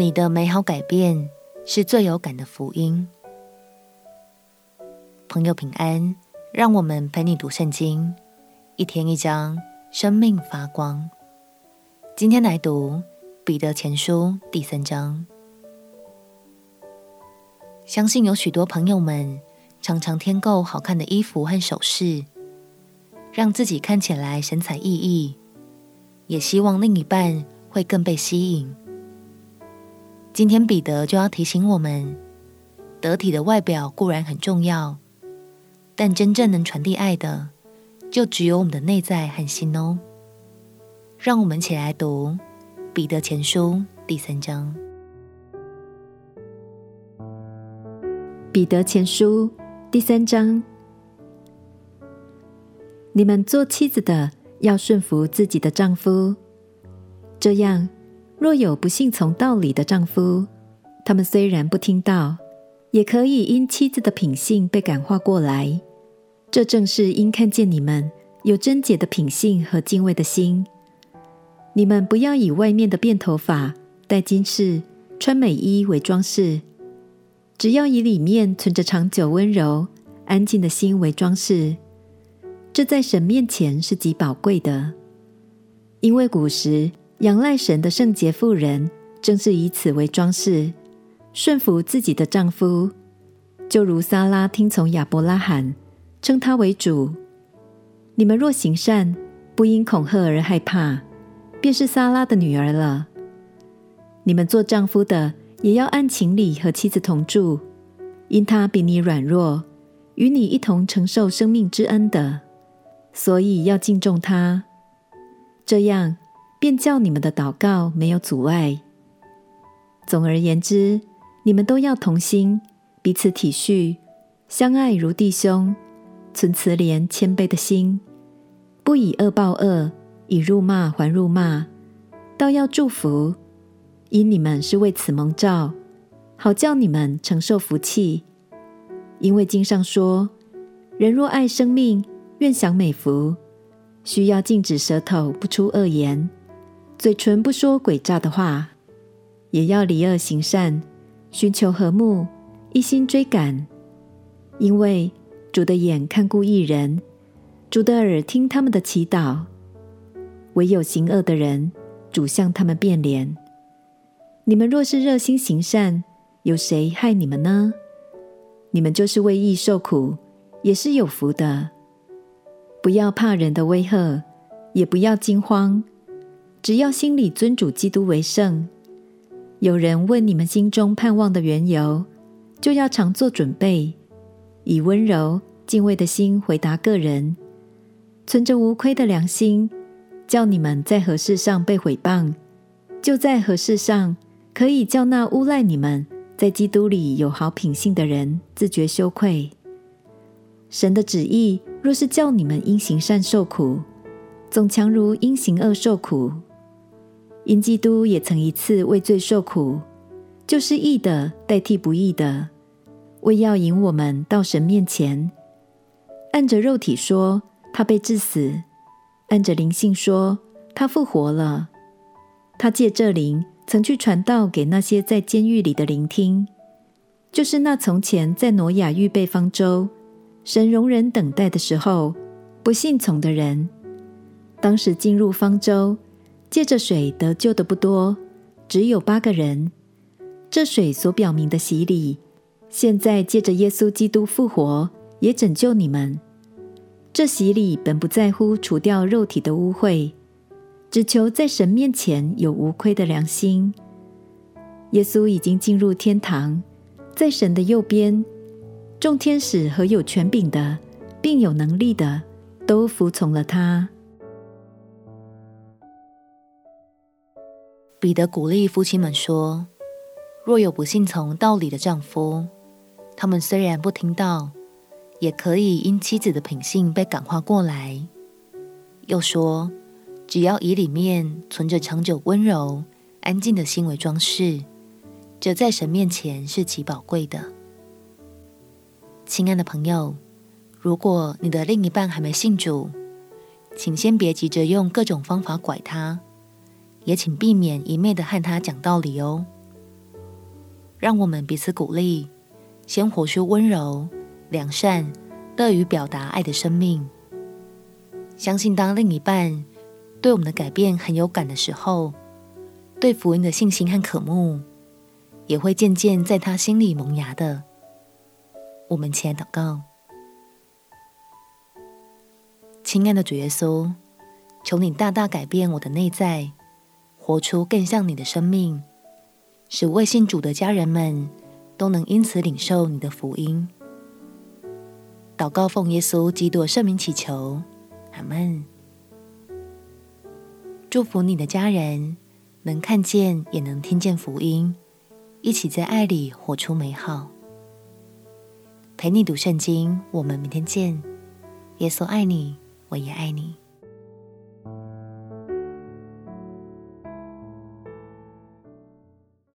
你的美好改变是最有感的福音。朋友平安，让我们陪你读圣经，一天一章，生命发光。今天来读彼得前书第三章。相信有许多朋友们常常添购好看的衣服和首饰，让自己看起来神采奕奕，也希望另一半会更被吸引。今天彼得就要提醒我们，得体的外表固然很重要，但真正能传递爱的，就只有我们的内在和心哦。让我们一起来读彼得前书第三章。彼得前书第三章，你们做妻子的要顺服自己的丈夫，这样，若有不信从道理的丈夫，他们虽然不听道，也可以因妻子的品性被感化过来。这正是因看见你们有贞洁的品性和敬畏的心。你们不要以外面的辫头发、戴金饰、穿美衣为装饰。只要以里面存着长久温柔、安静的心为装饰，这在神面前是极宝贵的。因为古时仰赖神的圣洁妇人，正是以此为装饰，顺服自己的丈夫，就如撒拉听从亚伯拉罕，称他为主。你们若行善，不因恐吓而害怕，便是撒拉的女儿了。你们做丈夫的，也要按情理和妻子同住，因她比你软弱，与你一同承受生命之恩的，所以要敬重她。这样便叫你们的祷告没有阻碍。总而言之，你们都要同心，彼此体恤，相爱如弟兄，存慈怜谦卑的心，不以恶报恶，以辱骂还辱骂，倒要祝福。因你们是为此蒙召，好叫你们承受福气。因为经上说：“人若爱生命，愿享美福，需要禁止舌头不出恶言，嘴唇不说诡诈的话，也要离恶行善，寻求和睦，一心追赶。因为主的眼看顾一人，主的耳听他们的祈祷。唯有行恶的人，主向他们变脸。”你们若是热心行善，有谁害你们呢？你们就是为义受苦，也是有福的。不要怕人的威吓，也不要惊慌，只要心里尊主基督为圣。有人问你们心中盼望的缘由，就要常做准备，以温柔敬畏的心回答个人，存着无亏的良心，叫你们在何事上被毁谤，就在何事上。可以叫那诬赖你们在基督里有好品性的人自觉羞愧。神的旨意若是叫你们因行善受苦，总强如因行恶受苦。因基督也曾一次为罪受苦，就是义的代替不义的，为要引我们到神面前。按着肉体说，他被治死；按着灵性说，他复活了。他借这灵。曾去传道给那些在监狱里的聆听，就是那从前在挪亚预备方舟、神容忍等待的时候不信从的人。当时进入方舟借着水得救的不多，只有八个人。这水所表明的洗礼，现在借着耶稣基督复活，也拯救你们。这洗礼本不在乎除掉肉体的污秽。只求在神面前有无亏的良心。耶稣已经进入天堂，在神的右边，众天使和有权柄的，并有能力的，都服从了他。彼得鼓励夫妻们说：“若有不信从道理的丈夫，他们虽然不听到，也可以因妻子的品性被感化过来。”又说。只要以里面存着长久温柔、安静的心为装饰，这在神面前是极宝贵的。亲爱的朋友，如果你的另一半还没信主，请先别急着用各种方法拐他，也请避免一昧的和他讲道理哦。让我们彼此鼓励，先活出温柔、良善、乐于表达爱的生命。相信当另一半对我们的改变很有感的时候，对福音的信心和渴慕也会渐渐在他心里萌芽的。我们起来祷告，亲爱的主耶稣，求你大大改变我的内在，活出更像你的生命。使未信主的家人们都能因此领受你的福音。祷告奉耶稣基督圣名祈求，阿门。祝福你的家人能看见也能听见福音，一起在爱里活出美好。陪你读圣经，我们明天见。耶稣爱你，我也爱你。